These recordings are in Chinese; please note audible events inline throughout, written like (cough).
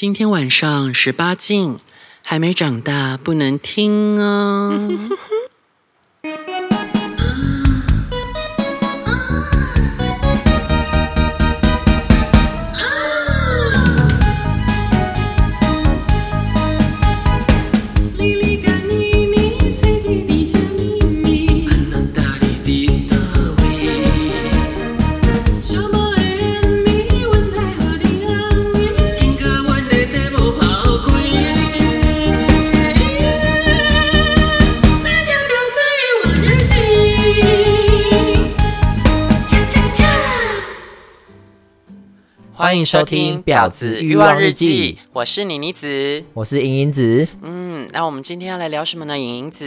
今天晚上十八禁，还没长大不能听哦。欢迎收听《婊子欲望日记》，我是妮妮子，我是莹莹子。嗯，那我们今天要来聊什么呢？莹莹子，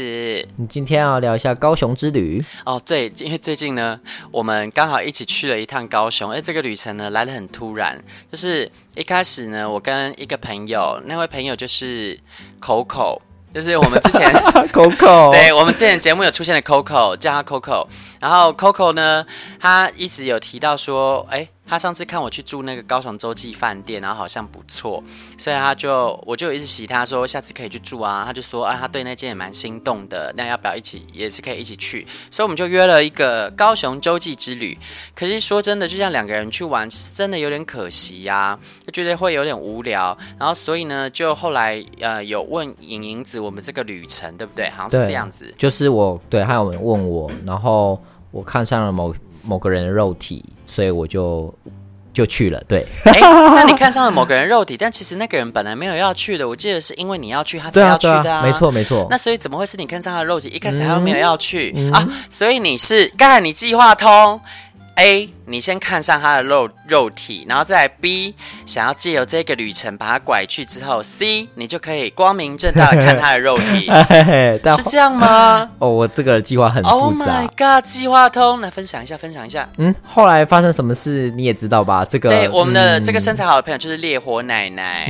你今天要聊一下高雄之旅哦。对，因为最近呢，我们刚好一起去了一趟高雄，而这个旅程呢来得很突然，就是一开始呢，我跟一个朋友，那位朋友就是 Coco，就是我们之前 (laughs) Coco，(laughs) 对，我们之前节目有出现的 Coco，叫他 Coco，然后 Coco 呢，他一直有提到说，哎。他上次看我去住那个高雄洲际饭店，然后好像不错，所以他就我就一直洗他说下次可以去住啊。他就说啊，他对那间也蛮心动的，那要不要一起也是可以一起去？所以我们就约了一个高雄洲际之旅。可是说真的，就像两个人去玩，真的有点可惜呀、啊，就觉得会有点无聊。然后所以呢，就后来呃有问影影子我们这个旅程对不对？好像是这样子，就是我对，还有人问我，然后我看上了某某个人的肉体。所以我就就去了，对。哎、欸，(laughs) 那你看上了某个人肉体，但其实那个人本来没有要去的。我记得是因为你要去，他才要去的啊。对啊，对啊，没错没错。那所以怎么会是你看上他的肉体，一开始还没有要去、嗯、啊？所以你是刚才你计划通 A。你先看上他的肉肉体，然后再来 B，想要借由这个旅程把他拐去之后，C，你就可以光明正大的看他的肉体，(laughs) 是这样吗？(laughs) 哦，我这个计划很复杂。Oh my god，计划通，来分享一下，分享一下。嗯，后来发生什么事你也知道吧？这个对，我们的这个身材好的朋友就是烈火奶奶。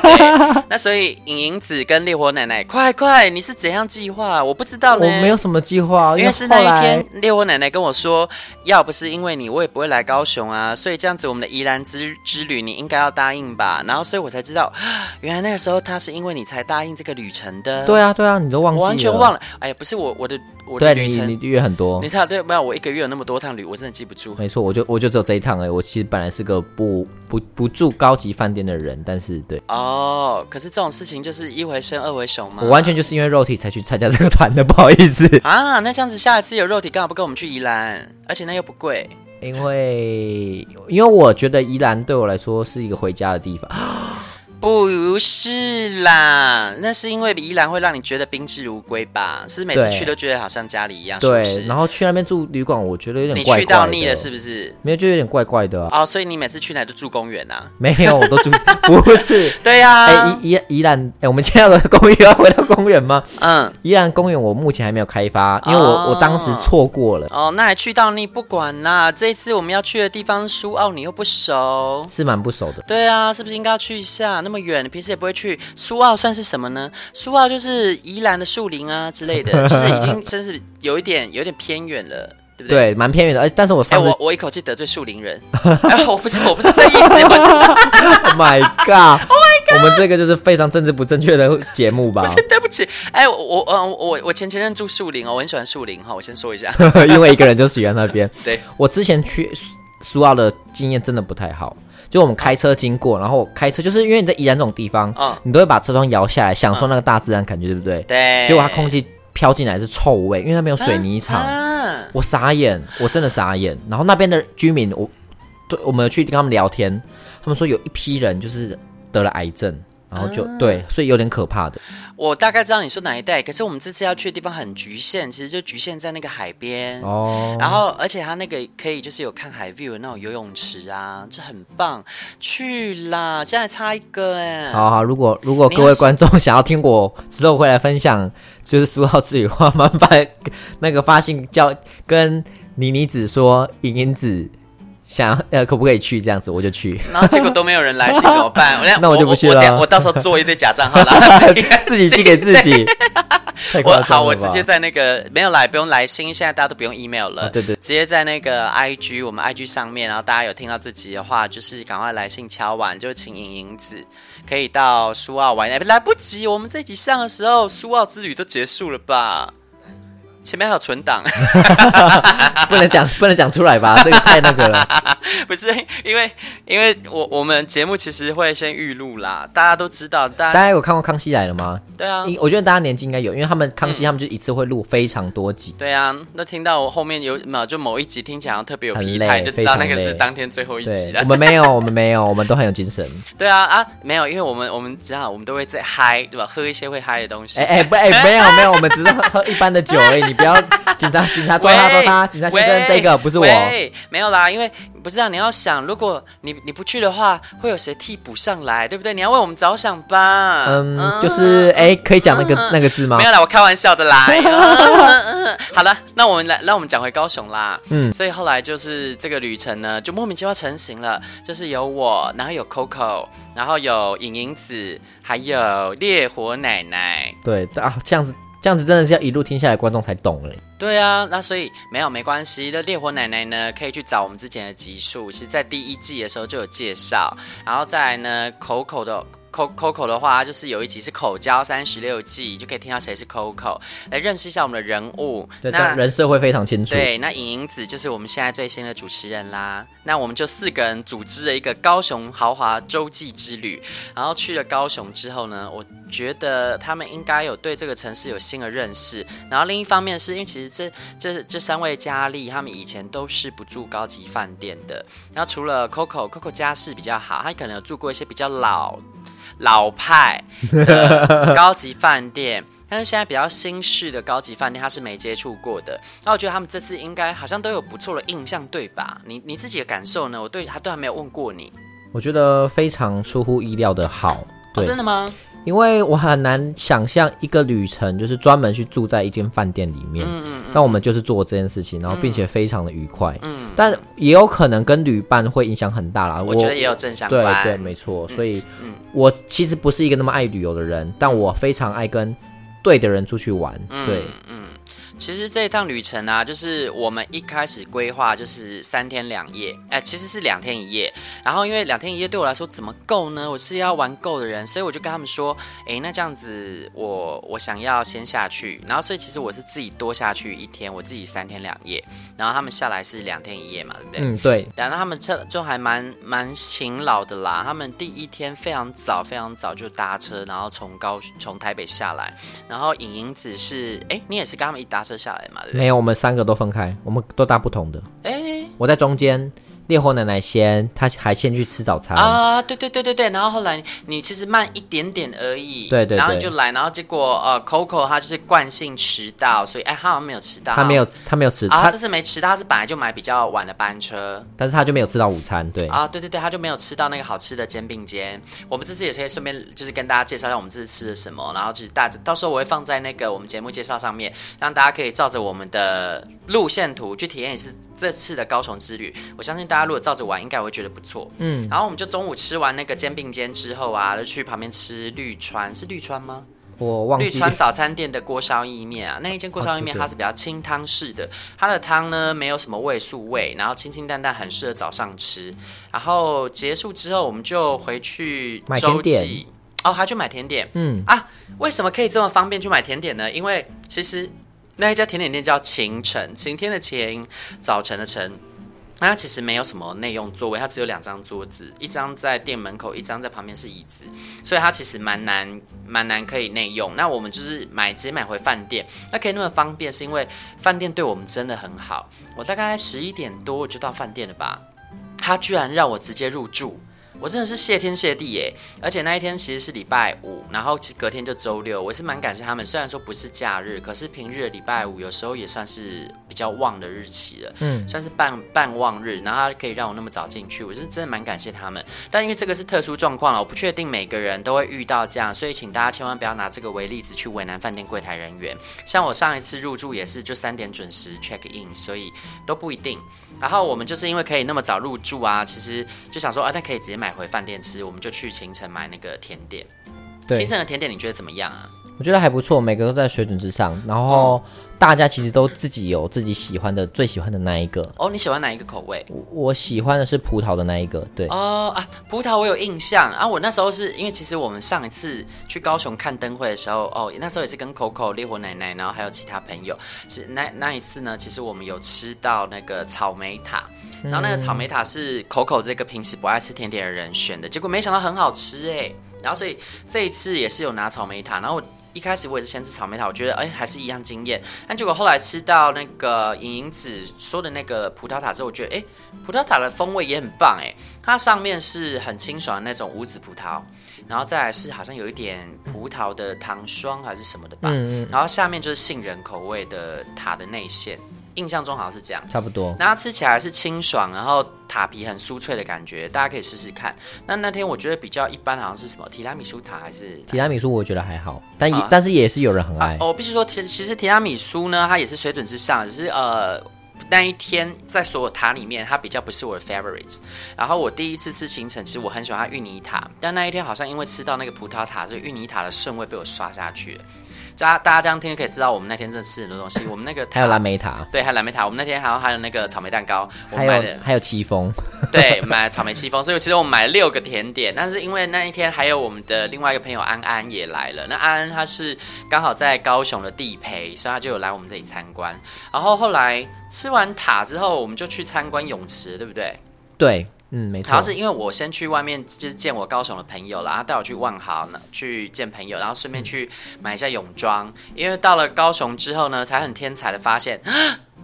(laughs) 那所以影影子跟烈火奶奶，快快，你是怎样计划？我不知道呢。我没有什么计划，因为是那一天烈火奶奶跟我说，要不是因为你，我也。不会来高雄啊，所以这样子我们的宜兰之之旅你应该要答应吧？然后所以我才知道，(gasps) 原来那个时候他是因为你才答应这个旅程的。对啊，对啊，你都忘记了，我完全忘了。哎呀，不是我，我的我的旅程你，你约很多，你看对没有？我一个月有那么多趟旅，我真的记不住。没错，我就我就只有这一趟哎。我其实本来是个不不不住高级饭店的人，但是对哦，可是这种事情就是一回生二回熟嘛。我完全就是因为肉体才去参加这个团的，不好意思啊。那这样子下一次有肉体，刚好不跟我们去宜兰，而且那又不贵。因为，因为我觉得宜兰对我来说是一个回家的地方。不是啦，那是因为宜兰会让你觉得宾至如归吧？是每次去都觉得好像家里一样，对。是是？然后去那边住旅馆，我觉得有点怪怪的。你去到腻了是不是？没有，就有点怪怪的啊。哦，所以你每次去哪都住公园啊？没有，我都住不是。(laughs) 对呀、啊。哎，宜宜宜兰，哎，我们今天要的公园要回到公园吗？嗯，宜兰公园我目前还没有开发，因为我、哦、我当时错过了。哦，那还去到腻不管啦。这一次我们要去的地方苏澳，你又不熟，是蛮不熟的。对啊，是不是应该要去一下？那么远，你平时也不会。去苏澳算是什么呢？苏澳就是宜兰的树林啊之类的，(laughs) 就是已经真是有一点有点偏远了，对不对？对，蛮偏远的。但是我上次、欸、我我一口气得罪树林人、哎，(laughs) 我不是我不是这意思，我是。(laughs) Oh my god！Oh my god！我们这个就是非常政治不正确的节目吧？不是，对不起。哎、欸，我我我我前前任住树林哦，我很喜欢树林哈，我先说一下，因为一个人就喜欢那边。对，我之前去苏澳的经验真的不太好。就我们开车经过，然后开车就是因为你在宜兰这种地方，嗯，你都会把车窗摇下来，享受那个大自然感觉，对不对？对。结果它空气飘进来是臭味，因为那边有水泥厂，我傻眼，我真的傻眼。然后那边的居民，我对，我们去跟他们聊天，他们说有一批人就是得了癌症。然后就、啊、对，所以有点可怕的。我大概知道你说哪一带，可是我们这次要去的地方很局限，其实就局限在那个海边哦。然后，而且它那个可以就是有看海 view 的那种游泳池啊，这很棒。去啦，现在差一个哎。好好，如果如果各位观众想要听我之后会来分享，就是苏澳之旅的话，麻烦那个发信叫跟妮妮子说，莹莹子。想呃可不可以去这样子，我就去。然后结果都没有人来信怎么办？(laughs) 我那我就不去了。我，我，我到时候做一堆假账号啦，(laughs) 自己寄给自己。(laughs) 我好，我直接在那个没有来，不用来信，现在大家都不用 email 了。哦、对对，直接在那个 IG 我们 IG 上面，然后大家有听到这集的话，就是赶快来信敲碗，就请影影子可以到苏澳玩。来不及，我们这集上的时候，苏澳之旅都结束了吧？前面还有存档，(laughs) 不能讲，(laughs) 不能讲出来吧？这个太那个了。(laughs) 不是因为，因为我我们节目其实会先预录啦，大家都知道。大家，有看过《康熙来了》吗？对啊，我觉得大家年纪应该有，因为他们康熙他们就一次会录非常多集。对啊，那听到我后面有没有就某一集听起来特别有疲态，就知道那个是当天最后一集了。我们没有，我们没有，我们都很有精神。对啊啊，没有，因为我们我们知道我们都会在嗨，对吧？喝一些会嗨的东西。哎哎不哎没有没有，我们只是喝喝一般的酒而已，你不要紧张，警察抓他抓他，警察先生这个不是我，没有啦，因为。不是啊，你要想，如果你你不去的话，会有谁替补上来，对不对？你要为我们着想吧。嗯，嗯就是哎，可以讲那个、嗯、那个字吗？没有啦，我开玩笑的啦。嗯、(laughs) 好了，那我们来，让我们讲回高雄啦。嗯，所以后来就是这个旅程呢，就莫名其妙成型了。就是有我，然后有 Coco，然后有影影子，还有烈火奶奶。对啊，这样子。这样子真的是要一路听下来，观众才懂哎。对啊，那所以没有没关系。那烈火奶奶呢，可以去找我们之前的集数，其实在第一季的时候就有介绍。然后再来呢，口口的。Coco 的话，就是有一集是口交三十六计，就可以听到谁是 Coco，来认识一下我们的人物。对，那人设会非常清楚。对，那影影子就是我们现在最新的主持人啦。那我们就四个人组织了一个高雄豪华洲际之旅，然后去了高雄之后呢，我觉得他们应该有对这个城市有新的认识。然后另一方面是因为其实这这这三位佳丽他们以前都是不住高级饭店的。然后除了 Coco，Coco 家世比较好，他可能有住过一些比较老。老派的高级饭店，(laughs) 但是现在比较新式的高级饭店，他是没接触过的。那我觉得他们这次应该好像都有不错的印象，对吧？你你自己的感受呢？我对他都还没有问过你。我觉得非常出乎意料的好。哦，真的吗？因为我很难想象一个旅程就是专门去住在一间饭店里面，嗯嗯，那我们就是做这件事情，然后并且非常的愉快，嗯，但也有可能跟旅伴会影响很大啦。我觉得也有正相关，对对，没错。所以，我其实不是一个那么爱旅游的人，但我非常爱跟对的人出去玩，对，嗯。其实这一趟旅程啊，就是我们一开始规划就是三天两夜，哎，其实是两天一夜。然后因为两天一夜对我来说怎么够呢？我是要玩够的人，所以我就跟他们说，哎，那这样子我我想要先下去。然后所以其实我是自己多下去一天，我自己三天两夜。然后他们下来是两天一夜嘛，对不对？嗯，对。然后他们这就还蛮蛮勤劳的啦。他们第一天非常早非常早就搭车，然后从高从台北下来。然后影影子是，哎，你也是跟他们一搭车。下来嘛？对对没有，我们三个都分开，我们都搭不同的。哎，我在中间。烈火奶奶先，她还先去吃早餐啊！对对对对对，然后后来你其实慢一点点而已，对对，对，然后你就来，然后结果呃，Coco 她就是惯性迟到，所以哎，她好像没有迟到，她没有她没有迟到，他这次没迟到，他是本来就买比较晚的班车，但是她就没有吃到午餐，对啊，对对对，她就没有吃到那个好吃的煎饼煎。我们这次也可以顺便就是跟大家介绍一下我们这次吃的什么，然后就是大到时候我会放在那个我们节目介绍上面，让大家可以照着我们的路线图去体验一次这次的高雄之旅。我相信大家如果照着玩，应该。我会觉得不错，嗯，然后我们就中午吃完那个煎饼煎之后啊，就去旁边吃绿川，是绿川吗？我忘记绿川早餐店的锅烧意面啊，那一间锅烧意面它是比较清汤式的，它的汤呢没有什么味素味，然后清清淡淡，很适合早上吃。然后结束之后，我们就回去买甜点哦，还去买甜点，嗯啊，为什么可以这么方便去买甜点呢？因为其实那一家甜点店叫晴晨，晴天的晴，早晨的晨。那它其实没有什么内用座位，它只有两张桌子，一张在店门口，一张在旁边是椅子，所以它其实蛮难蛮难可以内用。那我们就是买直接买回饭店，那可以那么方便，是因为饭店对我们真的很好。我大概十一点多我就到饭店了吧，他居然让我直接入住。我真的是谢天谢地耶！而且那一天其实是礼拜五，然后其实隔天就周六，我是蛮感谢他们。虽然说不是假日，可是平日的礼拜五有时候也算是比较旺的日期了，嗯，算是半半旺日，然后他可以让我那么早进去，我是真的蛮感谢他们。但因为这个是特殊状况了，我不确定每个人都会遇到这样，所以请大家千万不要拿这个为例子去为难饭店柜台人员。像我上一次入住也是就三点准时 check in，所以都不一定。然后我们就是因为可以那么早入住啊，其实就想说啊，那可以直接买回饭店吃，我们就去秦城买那个甜点。对，清晨的甜点你觉得怎么样啊？我觉得还不错，每个都在水准之上。然后大家其实都自己有自己喜欢的，最喜欢的那一个。哦，你喜欢哪一个口味？我，我喜欢的是葡萄的那一个。对。哦啊，葡萄我有印象啊。我那时候是因为其实我们上一次去高雄看灯会的时候，哦，那时候也是跟 Coco 烈火奶奶，然后还有其他朋友。是那那一次呢，其实我们有吃到那个草莓塔，然后那个草莓塔是 Coco 这个平时不爱吃甜点的人选的，结果没想到很好吃哎。然后所以这一次也是有拿草莓塔，然后。一开始我也是先吃草莓塔，我觉得哎还是一样惊艳，但结果后来吃到那个莹莹子说的那个葡萄塔之后，我觉得哎葡萄塔的风味也很棒哎，它上面是很清爽的那种无籽葡萄，然后再来是好像有一点葡萄的糖霜还是什么的吧，嗯嗯，然后下面就是杏仁口味的塔的内馅。印象中好像是这样，差不多。然后吃起来是清爽，然后塔皮很酥脆的感觉，大家可以试试看。那那天我觉得比较一般，好像是什么提拉米苏塔还是提拉米苏？我觉得还好，但也、啊、但是也是有人很爱。哦、必须说，提其实提拉米苏呢，它也是水准之上，只是呃那一天在所有塔里面，它比较不是我的 favorite。然后我第一次吃清晨，其实我很喜欢它芋泥塔，但那一天好像因为吃到那个葡萄塔，所以芋泥塔的顺位被我刷下去了。大家大家这样听就可以知道，我们那天真的吃很多东西。我们那个还有蓝莓塔，对，还有蓝莓塔。我们那天还有还有那个草莓蛋糕，我们买的还有戚风，(laughs) 对，买了草莓戚风。所以其实我们买了六个甜点，但是因为那一天还有我们的另外一个朋友安安也来了。那安安他是刚好在高雄的地陪，所以他就有来我们这里参观。然后后来吃完塔之后，我们就去参观泳池，对不对？对。嗯，没错。主要是因为我先去外面就是见我高雄的朋友了，然后带我去万豪呢去见朋友，然后顺便去买一下泳装。因为到了高雄之后呢，才很天才的发现，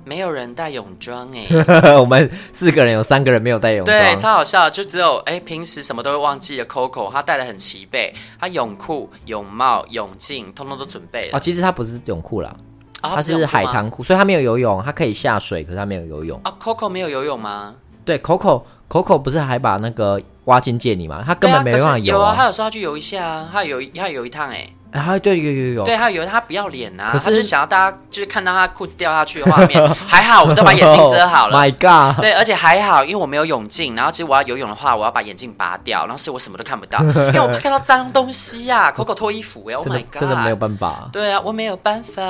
没有人带泳装哎。(laughs) 我们四个人有三个人没有带泳装，对，超好笑。就只有哎，平时什么都会忘记的 Coco，他带的很齐备，他泳裤、泳帽、泳镜，通通都准备了。哦，其实他不是泳裤啦，他是海滩裤，所以他没有游泳，他可以下水，可是他没有游泳。啊，Coco 没有游泳吗？对，Coco。Coco 不是还把那个挖金借你吗？他根本没办法游啊。有啊，他有说他去游一下啊，他有他有一趟哎。啊，对，有有有，对，他以为他不要脸呐，可是他就想要大家就是看到他裤子掉下去的画面，(laughs) 还好我们都把眼镜遮好了。My God，对，而且还好，因为我没有泳镜，然后其实我要游泳的话，我要把眼镜拔掉，然后所以我什么都看不到，(laughs) 因为我怕看到脏东西呀。Coco 脱衣服哎，Oh my God，真的没有办法。对啊，我没有办法。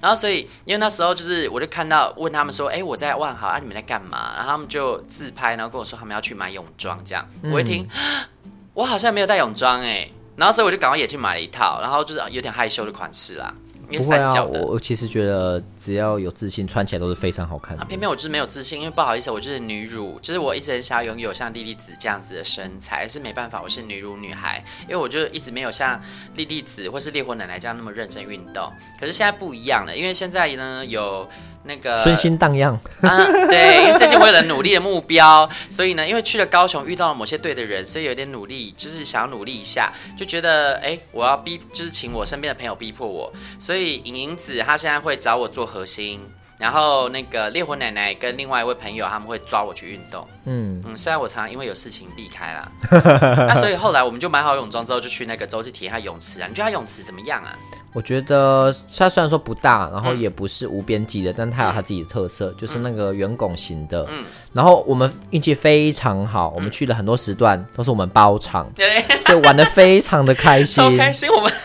然后所以因为那时候就是我就看到问他们说，哎，我在万豪啊，你们在干嘛？然后他们就自拍，然后跟我说他们要去买泳装，这样我一听，(gasps) 我好像没有带泳装哎。然后所以我就赶快也去买了一套，然后就是有点害羞的款式啦，因为三角的。我我其实觉得只要有自信，穿起来都是非常好看的。啊，偏偏我就是没有自信，因为不好意思，我就是女乳，就是我一直很想要拥有像莉莉子这样子的身材，是没办法，我是女乳女孩，因为我就一直没有像莉莉子或是烈火奶奶这样那么认真运动。可是现在不一样了，因为现在呢有。那个春心荡漾，啊，对，因为最近为了努力的目标，所以呢，因为去了高雄遇到了某些对的人，所以有点努力，就是想要努力一下，就觉得哎，我要逼，就是请我身边的朋友逼迫我，所以淫淫子她现在会找我做核心。然后那个烈火奶奶跟另外一位朋友他们会抓我去运动，嗯嗯，虽然我常常因为有事情避开啦，那 (laughs) 所以后来我们就买好泳装之后就去那个洲际体验泳池啊。你觉得它泳池怎么样啊？我觉得它虽然说不大，然后也不是无边际的，嗯、但它有它自己的特色，就是那个圆拱形的。嗯，然后我们运气非常好，我们去了很多时段都是我们包场，(laughs) 对、嗯，所以玩的非常的开心，超开心我们。(laughs)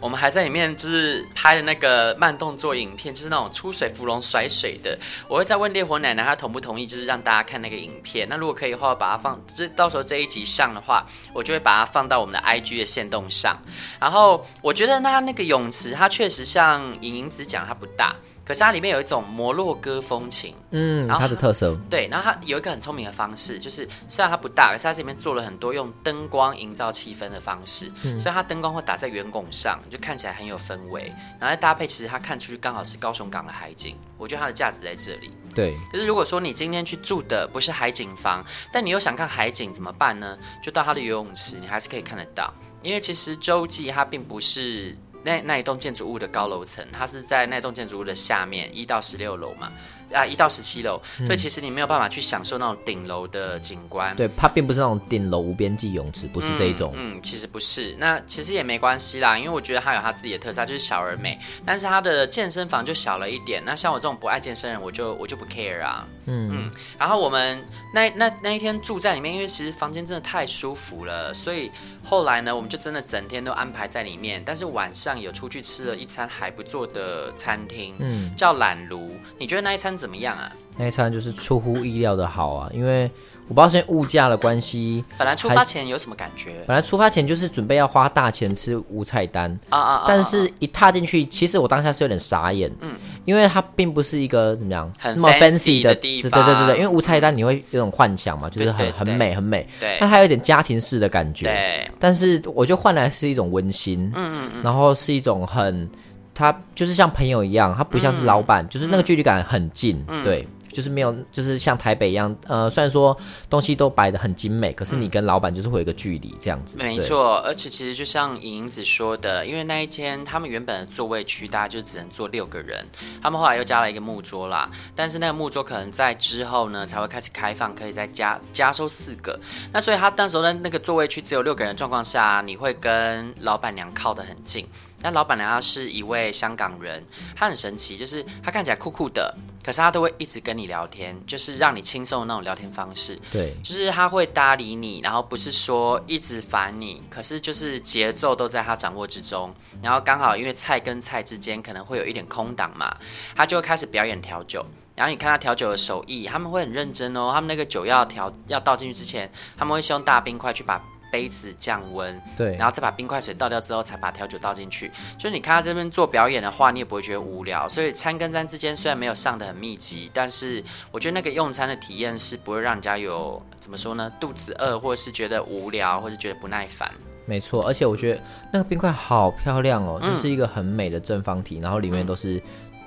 我们还在里面就是拍的那个慢动作影片，就是那种出水芙蓉甩水的。我会再问烈火奶奶，她同不同意，就是让大家看那个影片。那如果可以的话，把它放，就是到时候这一集上的话，我就会把它放到我们的 IG 的线动上。然后我觉得那那个泳池，它确实像莹莹子讲，它不大。可是它里面有一种摩洛哥风情，嗯，然后它的特色。对，然后它有一个很聪明的方式，就是虽然它不大，可是它这里面做了很多用灯光营造气氛的方式，嗯、所以它灯光会打在圆拱上，就看起来很有氛围。然后搭配，其实它看出去刚好是高雄港的海景，我觉得它的价值在这里。对，可是如果说你今天去住的不是海景房，但你又想看海景怎么办呢？就到它的游泳池，你还是可以看得到，因为其实洲际它并不是。那那一栋建筑物的高楼层，它是在那栋建筑物的下面一到十六楼嘛，啊，一到十七楼，嗯、所以其实你没有办法去享受那种顶楼的景观。对，它并不是那种顶楼无边际泳池，不是这一种嗯。嗯，其实不是。那其实也没关系啦，因为我觉得它有它自己的特色，就是小而美。但是它的健身房就小了一点。那像我这种不爱健身人，我就我就不 care 啊。嗯嗯。然后我们那那那一天住在里面，因为其实房间真的太舒服了，所以后来呢，我们就真的整天都安排在里面。但是晚上有出去吃了一餐还不错的餐厅，嗯，叫懒炉。你觉得那一餐怎么样啊？那一餐就是出乎意料的好啊，因为我不知道现在物价的关系，本来出发前有什么感觉？本来出发前就是准备要花大钱吃无菜单啊啊，但是一踏进去，其实我当下是有点傻眼，嗯，因为它并不是一个怎么样很那么 fancy 的地方，对对对对，因为无菜单你会有种幻想嘛，就是很很美很美，对，那它有点家庭式的感觉，对，但是我就换来是一种温馨，嗯嗯嗯，然后是一种很。他就是像朋友一样，他不像是老板，嗯、就是那个距离感很近，嗯、对，就是没有，就是像台北一样，呃，虽然说东西都摆的很精美，可是你跟老板就是会有一个距离这样子。没错，而且其实就像影影子说的，因为那一天他们原本的座位区大家就只能坐六个人，他们后来又加了一个木桌啦，但是那个木桌可能在之后呢才会开始开放，可以再加加收四个，那所以他那时候的那个座位区只有六个人状况下，你会跟老板娘靠得很近。但老板娘她是一位香港人，她很神奇，就是她看起来酷酷的，可是她都会一直跟你聊天，就是让你轻松的那种聊天方式。对，就是她会搭理你，然后不是说一直烦你，可是就是节奏都在她掌握之中。然后刚好因为菜跟菜之间可能会有一点空档嘛，她就会开始表演调酒。然后你看他调酒的手艺，他们会很认真哦，他们那个酒要调要倒进去之前，他们会先用大冰块去把。杯子降温，对，然后再把冰块水倒掉之后，才把调酒倒进去。就是你看他这边做表演的话，你也不会觉得无聊。所以餐跟餐之间虽然没有上的很密集，但是我觉得那个用餐的体验是不会让人家有怎么说呢？肚子饿，或者是觉得无聊，或者是觉得不耐烦。没错，而且我觉得那个冰块好漂亮哦，就是一个很美的正方体，嗯、然后里面都是。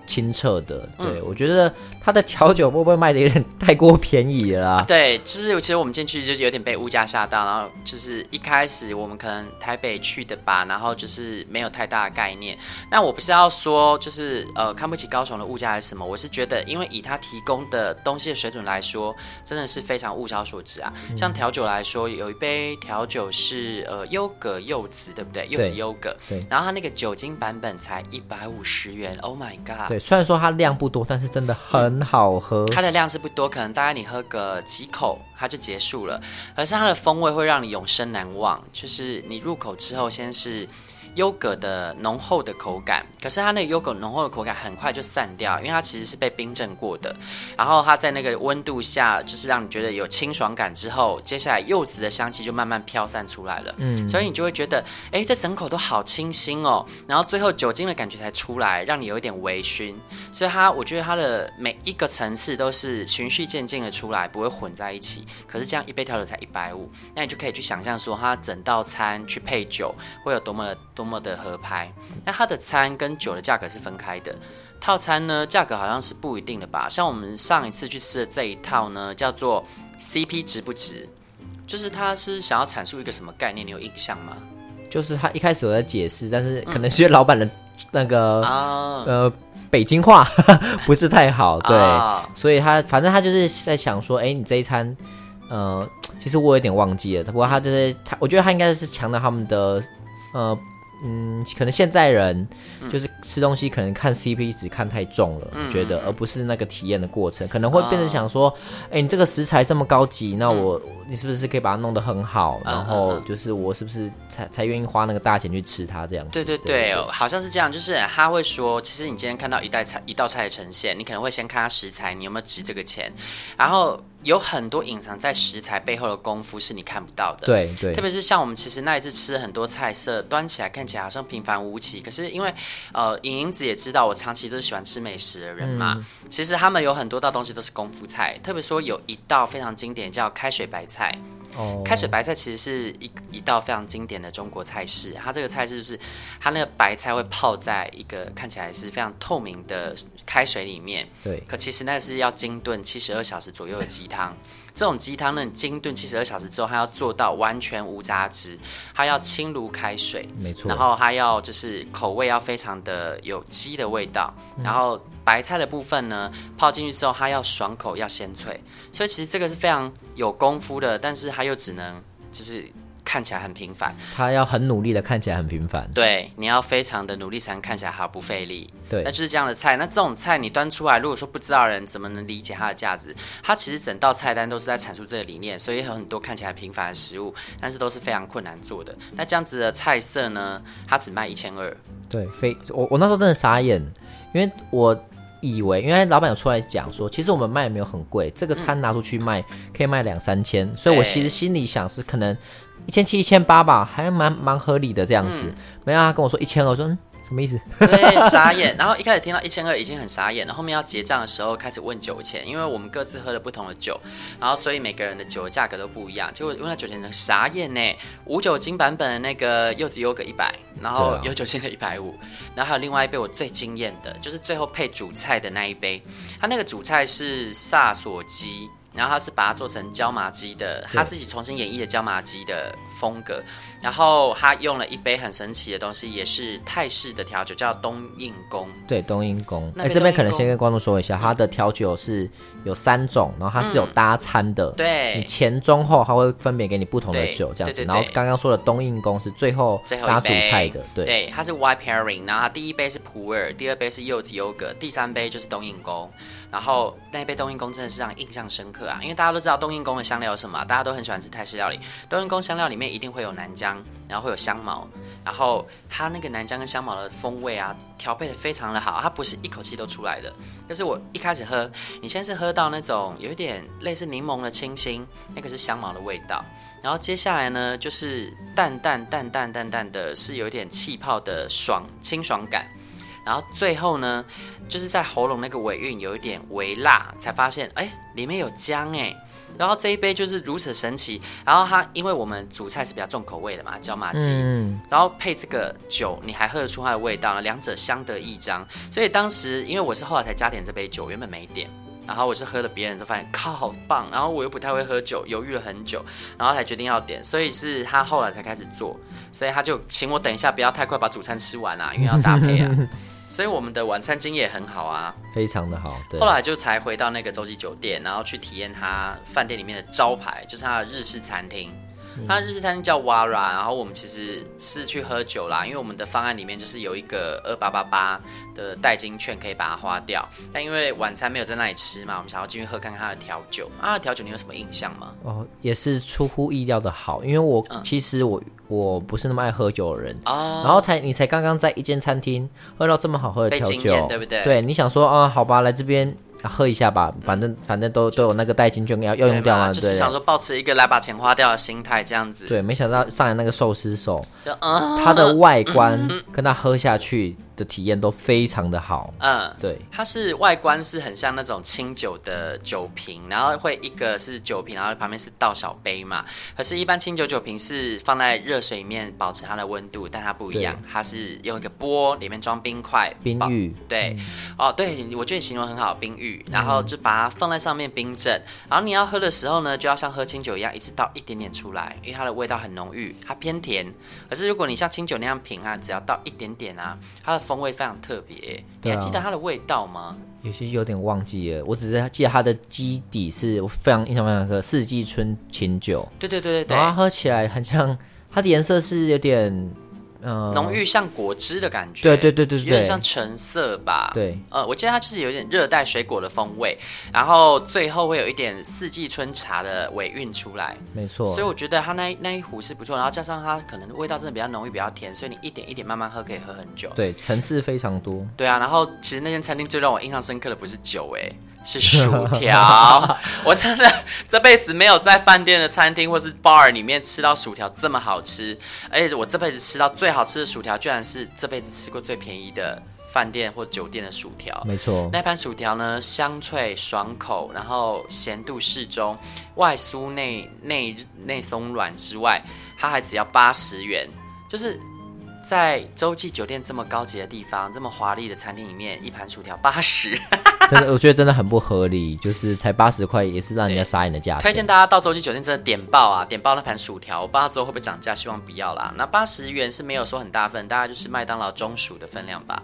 清澈的，对、嗯、我觉得它的调酒会不会卖的有点太过便宜了啦？(laughs) 对，就是其实我们进去就有点被物价吓到，然后就是一开始我们可能台北去的吧，然后就是没有太大的概念。那我不是要说就是呃看不起高雄的物价还是什么，我是觉得因为以它提供的东西的水准来说，真的是非常物超所值啊。嗯、像调酒来说，有一杯调酒是呃优格柚子，对不对？柚子优格，对。然后它那个酒精版本才一百五十元，Oh my god！虽然说它量不多，但是真的很好喝。它的量是不多，可能大概你喝个几口它就结束了，可是它的风味会让你永生难忘。就是你入口之后，先是。优格的浓厚的口感，可是它那个优格浓厚的口感很快就散掉，因为它其实是被冰镇过的。然后它在那个温度下，就是让你觉得有清爽感之后，接下来柚子的香气就慢慢飘散出来了。嗯，所以你就会觉得，哎，这整口都好清新哦。然后最后酒精的感觉才出来，让你有一点微醺。所以它，我觉得它的每一个层次都是循序渐进的出来，不会混在一起。可是这样一杯调酒才一百五，那你就可以去想象说，它整道餐去配酒会有多么的多。么的合拍，那它的餐跟酒的价格是分开的。套餐呢，价格好像是不一定的吧？像我们上一次去吃的这一套呢，叫做 CP 值不值？就是他是想要阐述一个什么概念？你有印象吗？就是他一开始我在解释，但是可能是老板的那个、嗯、呃北京话 (laughs) 不是太好，对，哦、所以他反正他就是在想说，哎、欸，你这一餐，呃，其实我有点忘记了。不过他就是他，我觉得他应该是强调他们的呃。嗯，可能现在人就是吃东西，可能看 CP 值看太重了，嗯、觉得，而不是那个体验的过程，可能会变成想说，哎、哦欸，你这个食材这么高级，那我、嗯、你是不是可以把它弄得很好？然后就是我是不是才才愿意花那个大钱去吃它这样子？对对对，好像是这样，就是他会说，其实你今天看到一道菜一道菜的呈现，你可能会先看它食材，你有没有值这个钱，然后。有很多隐藏在食材背后的功夫是你看不到的，对对，特别是像我们其实那一次吃了很多菜色，端起来看起来好像平凡无奇，可是因为呃，莹莹子也知道我长期都是喜欢吃美食的人嘛，嗯、其实他们有很多道东西都是功夫菜，特别说有一道非常经典叫开水白菜。哦，开水白菜其实是一一道非常经典的中国菜式。它这个菜式就是，它那个白菜会泡在一个看起来是非常透明的开水里面。对，可其实那是要精炖七十二小时左右的鸡汤。这种鸡汤呢，精炖七十二小时之后，它要做到完全无杂质，它要清如开水，没错。然后它要就是口味要非常的有鸡的味道，然后。白菜的部分呢，泡进去之后它要爽口，要鲜脆，所以其实这个是非常有功夫的，但是它又只能就是。看起来很平凡，它要很努力的看起来很平凡。对，你要非常的努力才能看起来毫不费力。对，那就是这样的菜。那这种菜你端出来，如果说不知道的人怎么能理解它的价值？它其实整道菜单都是在阐述这个理念，所以有很多看起来平凡的食物，但是都是非常困难做的。那这样子的菜色呢，它只卖一千二。对，非我我那时候真的傻眼，因为我以为，因为老板有出来讲说，其实我们卖也没有很贵，这个餐拿出去卖、嗯、可以卖两三千，所以我其实心里想是可能。一千七、一千八吧，还蛮蛮合理的这样子。嗯、没有他跟我说一千二，我说嗯，什么意思？对，傻眼。(laughs) 然后一开始听到一千二已经很傻眼了，后面要结账的时候开始问酒钱，因为我们各自喝了不同的酒，然后所以每个人的酒的价格都不一样。结果问到酒钱，傻眼呢。无酒精版本的那个柚子优格一百，然后有酒精的一百五，然后还有另外一杯我最惊艳的，就是最后配主菜的那一杯，它那个主菜是萨索鸡。然后他是把它做成椒麻鸡的，他自己重新演绎的椒麻鸡的风格。然后他用了一杯很神奇的东西，也是泰式的调酒，叫冬荫功。对，冬荫功。哎，这边可能先跟观众说一下，它的调酒是有三种，然后它是有搭餐的。对、嗯，你前中后，它会分别给你不同的酒，这样子。对对对对，然后刚刚说的冬荫功是最后搭主菜的。对，对，它是 white pairing。然后它第一杯是普洱，第二杯是柚子优格，第三杯就是冬荫功。然后那一杯冬阴功真的是让印象深刻啊，因为大家都知道冬阴功的香料有什么，大家都很喜欢吃泰式料理。冬阴功香料里面一定会有南姜，然后会有香茅，然后它那个南姜跟香茅的风味啊，调配的非常的好，它不是一口气都出来的。就是我一开始喝，你先是喝到那种有一点类似柠檬的清新，那个是香茅的味道，然后接下来呢就是淡淡淡淡淡淡的，是有一点气泡的爽清爽感。然后最后呢，就是在喉咙那个尾韵有一点微辣，才发现哎，里面有姜哎。然后这一杯就是如此神奇。然后它因为我们主菜是比较重口味的嘛，椒麻鸡，嗯、然后配这个酒，你还喝得出它的味道，两者相得益彰。所以当时因为我是后来才加点这杯酒，原本没点，然后我是喝了别人就发现靠好棒。然后我又不太会喝酒，犹豫了很久，然后才决定要点。所以是他后来才开始做，所以他就请我等一下，不要太快把主餐吃完啊，因为要搭配啊。(laughs) 所以我们的晚餐经验也很好啊，非常的好。对，后来就才回到那个洲际酒店，然后去体验他饭店里面的招牌，就是他的日式餐厅。它日式餐厅叫 Wara，然后我们其实是去喝酒啦，因为我们的方案里面就是有一个二八八八的代金券可以把它花掉，但因为晚餐没有在那里吃嘛，我们想要进去喝看看它的调酒。啊，调酒你有什么印象吗？哦，也是出乎意料的好，因为我、嗯、其实我我不是那么爱喝酒的人，哦、然后才你才刚刚在一间餐厅喝到这么好喝的调酒，对不对？对，你想说啊，好吧，来这边。啊、喝一下吧，反正反正都都有那个代金券要要用掉嘛，就是想说保持一个来把钱花掉的心态这样子。对，没想到上来那个寿司手，嗯、它的外观跟它喝下去。的体验都非常的好，嗯，对，它是外观是很像那种清酒的酒瓶，然后会一个是酒瓶，然后旁边是倒小杯嘛。可是，一般清酒酒瓶是放在热水里面保持它的温度，但它不一样，它是用一个钵里面装冰块，冰浴，对，嗯、哦，对，我觉得你形容很好，冰浴，然后就把它放在上面冰镇，然后你要喝的时候呢，就要像喝清酒一样，一直倒一点点出来，因为它的味道很浓郁，它偏甜。可是如果你像清酒那样品啊，只要倒一点点啊，它的风味非常特别，你还记得它的味道吗？啊、有些有点忘记了，我只是记得它的基底是我非常印象非常深刻，四季春琴酒。对对对对对，然后它喝起来很像，它的颜色是有点。嗯，浓郁像果汁的感觉，对对对对，有点像橙色吧。对，呃，我记得它就是有点热带水果的风味，然后最后会有一点四季春茶的尾韵出来。没错，所以我觉得它那那一壶是不错，然后加上它可能味道真的比较浓郁，比较甜，所以你一点一点慢慢喝可以喝很久。对，层次非常多。对啊，然后其实那间餐厅最让我印象深刻的不是酒，哎。是薯条，(laughs) 我真的这辈子没有在饭店的餐厅或是 bar 里面吃到薯条这么好吃，而且我这辈子吃到最好吃的薯条，居然是这辈子吃过最便宜的饭店或酒店的薯条。没错，那盘薯条呢，香脆爽口，然后咸度适中，外酥内内内松软之外，它还只要八十元，就是。在洲际酒店这么高级的地方，这么华丽的餐厅里面，一盘薯条八十，(laughs) 真的，我觉得真的很不合理，就是才八十块，也是让人家傻眼的价钱。推荐大家到洲际酒店真的点爆啊，点爆那盘薯条，我不知道之后会不会涨价，希望不要啦。那八十元是没有说很大份，大概就是麦当劳中薯的分量吧。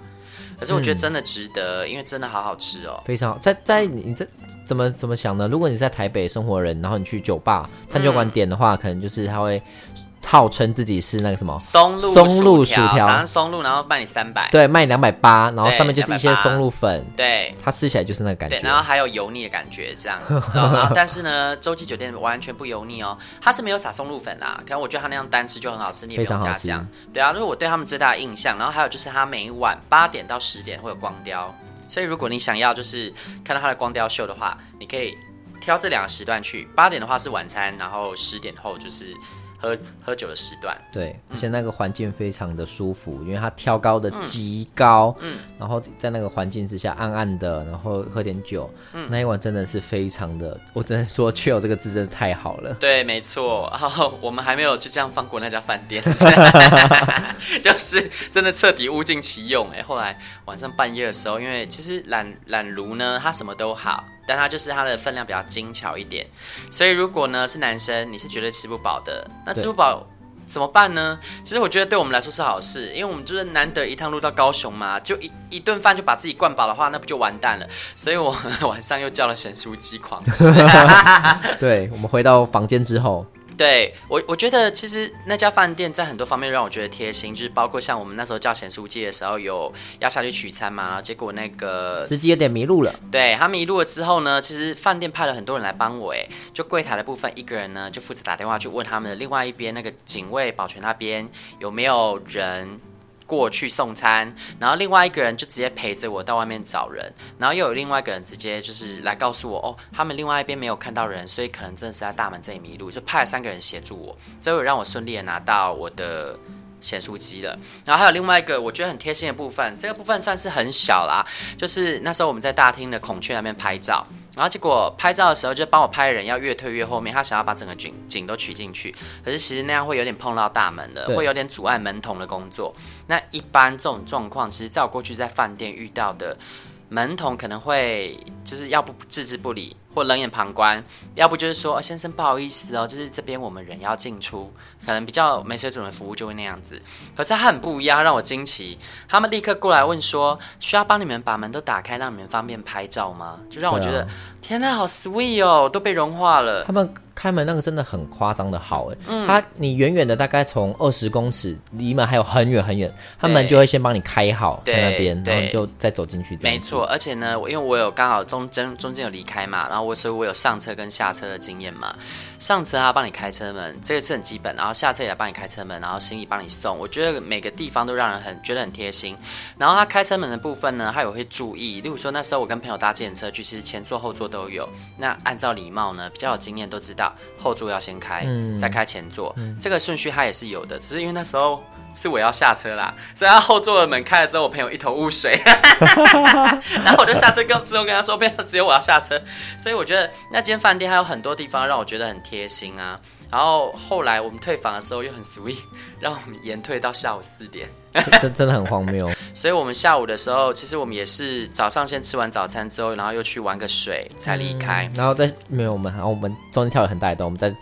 可可是我觉得真的值得，嗯、因为真的好好吃哦，非常好。在在你这怎么怎么想呢？如果你在台北生活的人，然后你去酒吧、餐酒馆点的话，嗯、可能就是他会。号称自己是那个什么松露松露薯条，早上松露，然后卖你三百，对，卖两百八，然后上面就是一些松露粉，对，它吃起来就是那个感觉，然后还有油腻的感觉，这样，(laughs) 然后但是呢，洲际酒店完全不油腻哦，它是没有撒松露粉啦，可能我觉得它那样单吃就很好吃，你也不用加酱，对啊，因为我对他们最大的印象，然后还有就是它每晚八点到十点会有光雕，所以如果你想要就是看到它的光雕秀的话，你可以挑这两个时段去，八点的话是晚餐，然后十点后就是。喝喝酒的时段，对，而且那个环境非常的舒服，嗯、因为它挑高的极高，嗯，然后在那个环境之下暗暗的，然后喝点酒，嗯，那一晚真的是非常的，我只能说 chill 这个字真的太好了。对，没错，然后我们还没有就这样放过那家饭店，(laughs) 就是真的彻底物尽其用哎。后来晚上半夜的时候，因为其实懒懒炉呢，它什么都好。但它就是它的分量比较精巧一点，所以如果呢是男生，你是绝对吃不饱的。那吃不饱怎么办呢？其实我觉得对我们来说是好事，因为我们就是难得一趟路到高雄嘛，就一一顿饭就把自己灌饱的话，那不就完蛋了？所以我 (laughs) 晚上又叫了神酥鸡狂吃。(laughs) 对，我们回到房间之后。对我，我觉得其实那家饭店在很多方面让我觉得贴心，就是包括像我们那时候叫咸酥鸡的时候，有要下去取餐嘛，结果那个司机有点迷路了。对，他迷路了之后呢，其实饭店派了很多人来帮我，哎，就柜台的部分一个人呢就负责打电话去问他们的另外一边那个警卫保全那边有没有人。过去送餐，然后另外一个人就直接陪着我到外面找人，然后又有另外一个人直接就是来告诉我，哦，他们另外一边没有看到人，所以可能真的是在大门这里迷路，就派了三个人协助我，最后让我顺利的拿到我的咸酥鸡了。然后还有另外一个我觉得很贴心的部分，这个部分算是很小啦，就是那时候我们在大厅的孔雀那边拍照。然后结果拍照的时候，就帮我拍的人要越退越后面，他想要把整个景景都取进去，可是其实那样会有点碰到大门的，会有点阻碍门童的工作。那一般这种状况，其实在我过去在饭店遇到的门童，可能会就是要不置之不理。或冷眼旁观，要不就是说，先生不好意思哦，就是这边我们人要进出，可能比较没水准的服务就会那样子。可是他很不一样，让我惊奇，他们立刻过来问说，需要帮你们把门都打开，让你们方便拍照吗？就让我觉得，啊、天呐，好 sweet 哦，都被融化了。他们开门那个真的很夸张的好哎，嗯、他你远远的大概从二十公尺离门还有很远很远，他们就会先帮你开好在那边，然后你就再走进去。没错，而且呢，因为我有刚好中间中间有离开嘛，然后。我所以，我有上车跟下车的经验嘛。上车他帮你开车门，这个是很基本。然后下车也来帮你开车门，然后行李帮你送。我觉得每个地方都让人很觉得很贴心。然后他开车门的部分呢，他也会注意。例如说那时候我跟朋友搭计程车去，其实前座后座都有。那按照礼貌呢，比较有经验都知道后座要先开，嗯、再开前座。嗯、这个顺序他也是有的，只是因为那时候。是我要下车啦，所以他后座的门开了之后，我朋友一头雾水，(laughs) 然后我就下车跟之后跟他说，不要，只有我要下车。所以我觉得那间饭店还有很多地方让我觉得很贴心啊。然后后来我们退房的时候又很 sweet，让我们延退到下午四点，真真的很荒谬。(laughs) 所以我们下午的时候，其实我们也是早上先吃完早餐之后，然后又去玩个水才离开，嗯、然后再没有我们，然后我们中间跳了很大一段，我们在。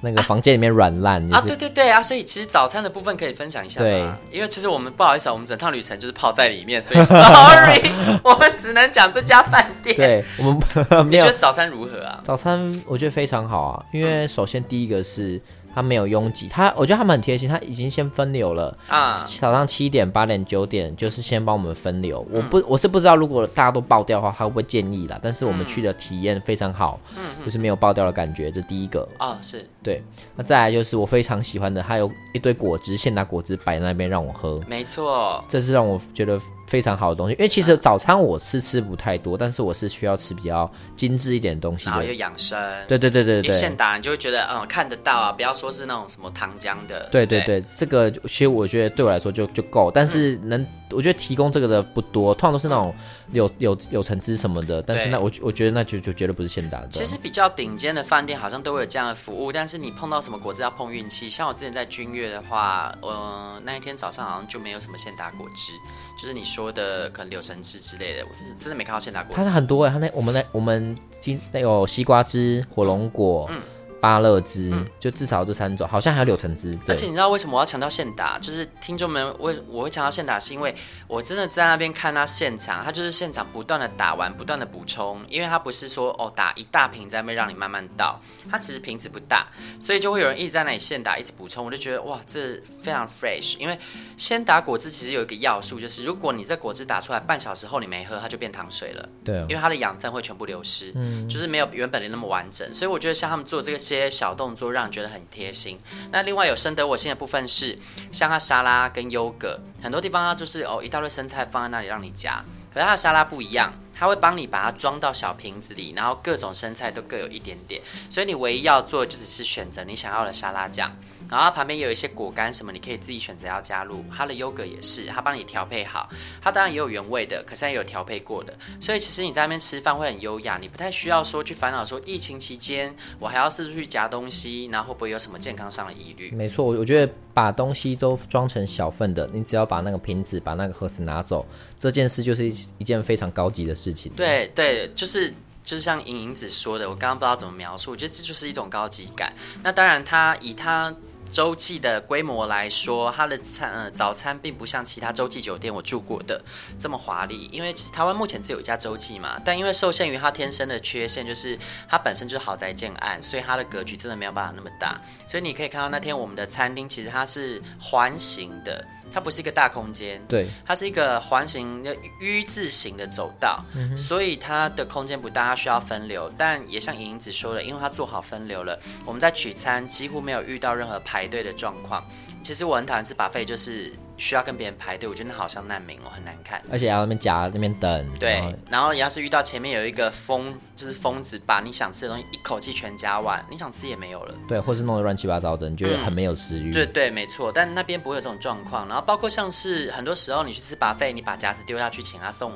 那个房间里面软烂啊，啊，对对对啊，所以其实早餐的部分可以分享一下吗？对，因为其实我们不好意思啊，我们整趟旅程就是泡在里面，所以 (laughs) sorry，我们只能讲这家饭店。对，我们 (laughs) 你觉得早餐如何啊？早餐我觉得非常好啊，因为首先第一个是。他没有拥挤，他我觉得他们很贴心，他已经先分流了啊。早上七点、八点、九点，就是先帮我们分流。嗯、我不，我是不知道如果大家都爆掉的话，他会不会建议啦？但是我们去的体验非常好，嗯，就是没有爆掉的感觉，这第一个啊，是对。那再来就是我非常喜欢的，还有一堆果汁，现拿果汁摆在那边让我喝，没错，这是让我觉得。非常好的东西，因为其实早餐我吃吃不太多，但是我是需要吃比较精致一点的东西，然后又养生。对对对对对，现打你就会觉得嗯看得到啊，不要说是那种什么糖浆的。对对对，对这个其实我觉得对我来说就就够，但是能。嗯我觉得提供这个的不多，通常都是那种有有有橙汁什么的。但是那我我觉得那就就绝对不是现打的。其实比较顶尖的饭店好像都会有这样的服务，但是你碰到什么果汁要碰运气。像我之前在君悦的话，呃，那一天早上好像就没有什么现打果汁，就是你说的可能柳橙汁之类的，我真的没看到现打果汁。它是很多哎、欸，它那我们那我们今那有西瓜汁、火龙果。嗯芭乐汁，嗯、就至少这三种，好像还有柳橙汁。而且你知道为什么我要强调现打？就是听众们为我会强调现打，是因为我真的在那边看他现场，他就是现场不断的打完，不断的补充，因为他不是说哦打一大瓶在那边让你慢慢倒，他其实瓶子不大，所以就会有人一直在那里现打，一直补充，我就觉得哇，这非常 fresh。因为先打果汁其实有一个要素，就是如果你这果汁打出来半小时后你没喝，它就变糖水了。对、哦，因为它的养分会全部流失，嗯，就是没有原本的那么完整，所以我觉得像他们做这些小动作。让人觉得很贴心。那另外有深得我心的部分是，像它沙拉跟优格，很多地方它就是哦一大堆生菜放在那里让你夹，可是它的沙拉不一样，它会帮你把它装到小瓶子里，然后各种生菜都各有一点点，所以你唯一要做的就只是选择你想要的沙拉酱。然后旁边有一些果干什么，你可以自己选择要加入。它的优格也是，它帮你调配好。它当然也有原味的，可是也有调配过的。所以其实你在那边吃饭会很优雅，你不太需要说去烦恼说疫情期间我还要四处去夹东西，然后会不会有什么健康上的疑虑？没错，我觉得把东西都装成小份的，你只要把那个瓶子、把那个盒子拿走，这件事就是一一件非常高级的事对对，就是就是像莹莹子说的，我刚刚不知道怎么描述，我觉得这就是一种高级感。那当然，它以它。洲际的规模来说，它的餐呃早餐并不像其他洲际酒店我住过的这么华丽，因为台湾目前只有一家洲际嘛，但因为受限于它天生的缺陷，就是它本身就是豪宅建案，所以它的格局真的没有办法那么大，所以你可以看到那天我们的餐厅其实它是环形的。它不是一个大空间，对，它是一个环形的 U 字形的走道，嗯、所以它的空间不大，它需要分流。但也像莹莹子说的，因为它做好分流了，我们在取餐几乎没有遇到任何排队的状况。其实我很讨厌吃 buffet，就是需要跟别人排队，我觉得那好像难民哦，很难看。而且要那边夹那边等。对，然后，你要是遇到前面有一个疯，就是疯子，把你想吃的东西一口气全夹完，你想吃也没有了。对，或是弄得乱七八糟的，你觉得很没有食欲。嗯、对对，没错。但那边不会有这种状况。然后包括像是很多时候你去吃 buffet，你把夹子丢下去，请他送。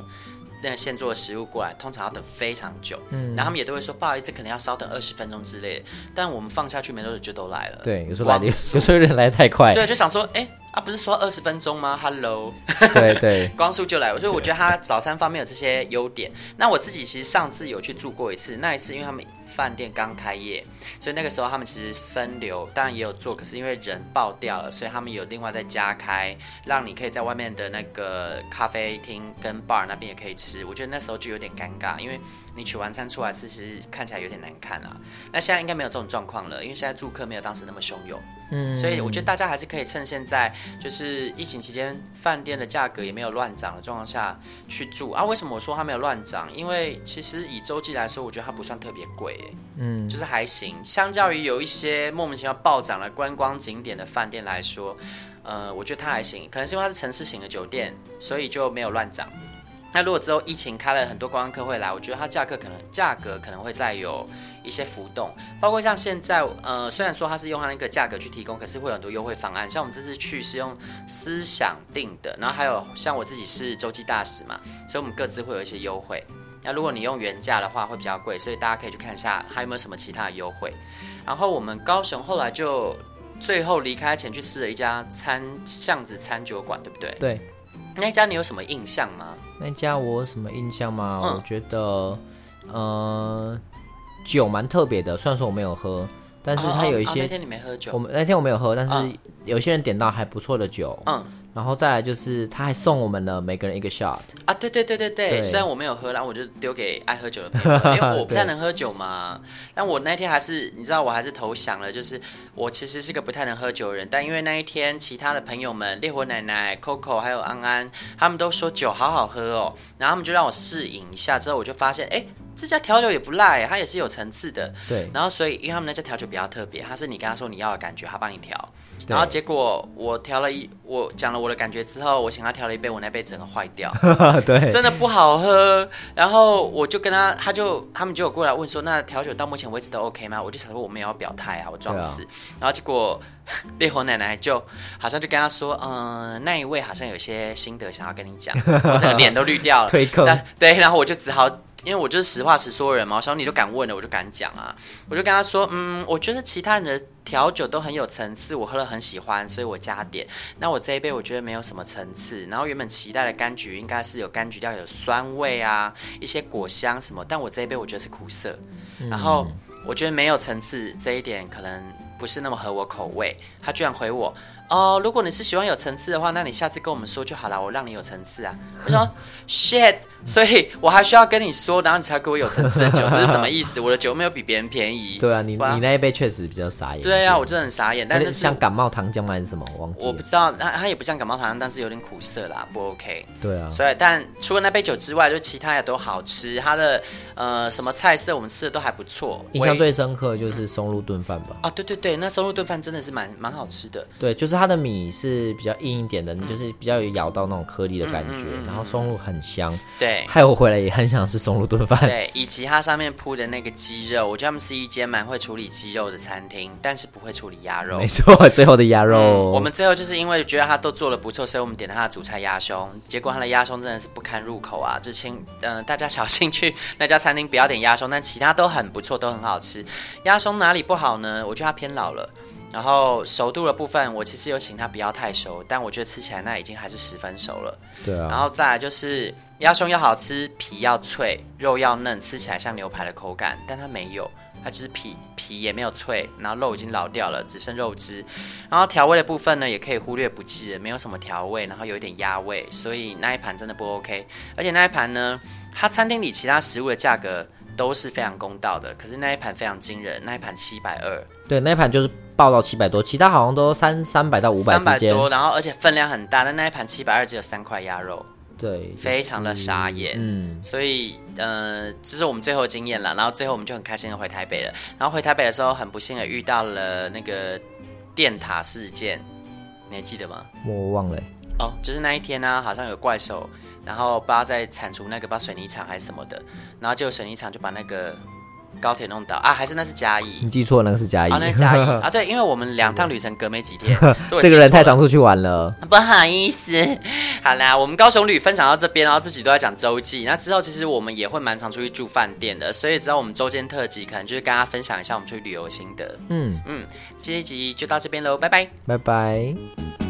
那个现做的食物过来，通常要等非常久，嗯，然后他们也都会说不好意思，可能要稍等二十分钟之类的。但我们放下去没多久就都来了。对，有时候来的，有时候有点来得太快。对，就想说，哎，啊，不是说二十分钟吗？Hello，对 (laughs) 对，(laughs) 光速就来。所以我觉得他早餐方面有这些优点。那我自己其实上次有去住过一次，那一次因为他们。饭店刚开业，所以那个时候他们其实分流，当然也有做，可是因为人爆掉了，所以他们有另外再加开，让你可以在外面的那个咖啡厅跟 bar 那边也可以吃。我觉得那时候就有点尴尬，因为你取完餐出来吃，其实看起来有点难看啊。那现在应该没有这种状况了，因为现在住客没有当时那么汹涌。嗯，所以我觉得大家还是可以趁现在就是疫情期间，饭店的价格也没有乱涨的状况下去住啊。为什么我说它没有乱涨？因为其实以洲际来说，我觉得它不算特别贵，嗯，就是还行。相较于有一些莫名其妙暴涨的观光景点的饭店来说，呃，我觉得它还行。可能是因为它是城市型的酒店，所以就没有乱涨。那如果之后疫情开了，很多观光客会来，我觉得它价格可能价格可能会再有一些浮动，包括像现在，呃，虽然说它是用它那个价格去提供，可是会有很多优惠方案。像我们这次去是用思想定的，然后还有像我自己是洲际大使嘛，所以我们各自会有一些优惠。那如果你用原价的话会比较贵，所以大家可以去看一下还有没有什么其他的优惠。然后我们高雄后来就最后离开前去吃了一家餐巷子餐酒馆，对不对？对。那家你有什么印象吗？那家我有什么印象吗？嗯、我觉得，呃，酒蛮特别的。虽然说我没有喝，但是它有一些。哦哦哦、那天你没喝酒。我们那天我没有喝，但是有些人点到还不错的酒。嗯。然后再来就是，他还送我们了每个人一个 shot 啊！对对对对对，对虽然我没有喝，然后我就丢给爱喝酒的朋友，(laughs) 因为我不太能喝酒嘛。但我那天还是，你知道，我还是投降了。就是我其实是个不太能喝酒的人，但因为那一天其他的朋友们，烈火奶奶、Coco 还有安安，他们都说酒好好喝哦，然后他们就让我试饮一下，之后我就发现，哎，这家调酒也不赖，它也是有层次的。对。然后所以，因为他们那家调酒比较特别，它是你跟他说你要的感觉，他帮你调。然后结果我调了一，我讲了我的感觉之后，我请他调了一杯，我那杯整个坏掉，(laughs) 对，真的不好喝。然后我就跟他，他就他们就有过来问说，那调酒到目前为止都 OK 吗？我就想说我没有要表态啊，我装死。啊、然后结果烈火奶奶就好像就跟他说，嗯、呃，那一位好像有些心得想要跟你讲，我整个脸都绿掉了，(laughs) 推坑。对，然后我就只好。因为我就是实话实说人嘛，我想你就敢问了，我就敢讲啊。我就跟他说，嗯，我觉得其他人的调酒都很有层次，我喝了很喜欢，所以我加点。那我这一杯我觉得没有什么层次。然后原本期待的柑橘应该是有柑橘调，有酸味啊，一些果香什么，但我这一杯我觉得是苦涩。然后我觉得没有层次这一点可能不是那么合我口味。他居然回我。哦，如果你是喜欢有层次的话，那你下次跟我们说就好了，我让你有层次啊。(laughs) 我说 shit，所以我还需要跟你说，然后你才给我有层次的酒，(laughs) 这是什么意思？我的酒没有比别人便宜。对啊，你你那一杯确实比较傻眼。对啊，我真的很傻眼。但是像感冒糖浆吗还是什么？我忘记。我不知道，它它也不像感冒糖浆，但是有点苦涩啦，不 OK。对啊。所以，但除了那杯酒之外，就其他也都好吃。它的呃什么菜色我们吃的都还不错。印象最深刻就是松露炖饭吧。啊，对对对，那松露炖饭真的是蛮蛮好吃的。对，就是它的米是。比较硬一点的，你就是比较有咬到那种颗粒的感觉，然后松露很香，对，害我回来也很想吃松露炖饭，对，以及它上面铺的那个鸡肉，我觉得他们是一间蛮会处理鸡肉的餐厅，但是不会处理鸭肉，没错，最后的鸭肉、嗯，我们最后就是因为觉得它都做的不错，所以我们点了它的主菜鸭胸，结果它的鸭胸真的是不堪入口啊，就请嗯、呃、大家小心去那家餐厅不要点鸭胸，但其他都很不错，都很好吃，鸭胸哪里不好呢？我觉得它偏老了。然后熟度的部分，我其实有请他不要太熟，但我觉得吃起来那已经还是十分熟了。对啊。然后再来就是鸭胸要好吃，皮要脆，肉要嫩，吃起来像牛排的口感，但它没有，它就是皮皮也没有脆，然后肉已经老掉了，只剩肉汁。然后调味的部分呢，也可以忽略不计，没有什么调味，然后有一点鸭味，所以那一盘真的不 OK。而且那一盘呢，它餐厅里其他食物的价格都是非常公道的，可是那一盘非常惊人，那一盘七百二。对，那一盘就是。报到七百多，其他好像都三三百到五百之间。三百多，然后而且分量很大，但那一盘七百二只有三块鸭肉，对，非常的傻眼。嗯，所以呃，这是我们最后的经验了。然后最后我们就很开心的回台北了。然后回台北的时候，很不幸的遇到了那个电塔事件，你还记得吗？我忘了。哦，就是那一天呢、啊，好像有怪兽，然后不知道在铲除那个不知道水泥厂还是什么的，然后就水泥厂就把那个。高铁弄到啊，还是那是嘉义？你记错，那个是嘉义。哦，那嘉义 (laughs) 啊，对，因为我们两趟旅程隔没几天，(laughs) 这个人太常出去玩了。(laughs) 不好意思，好啦，我们高雄旅分享到这边，然后自己都在讲周记。那之后其实我们也会蛮常出去住饭店的，所以之后我们周间特辑可能就是跟大家分享一下我们出去旅游心得。嗯嗯，这一集就到这边喽，拜拜，拜拜。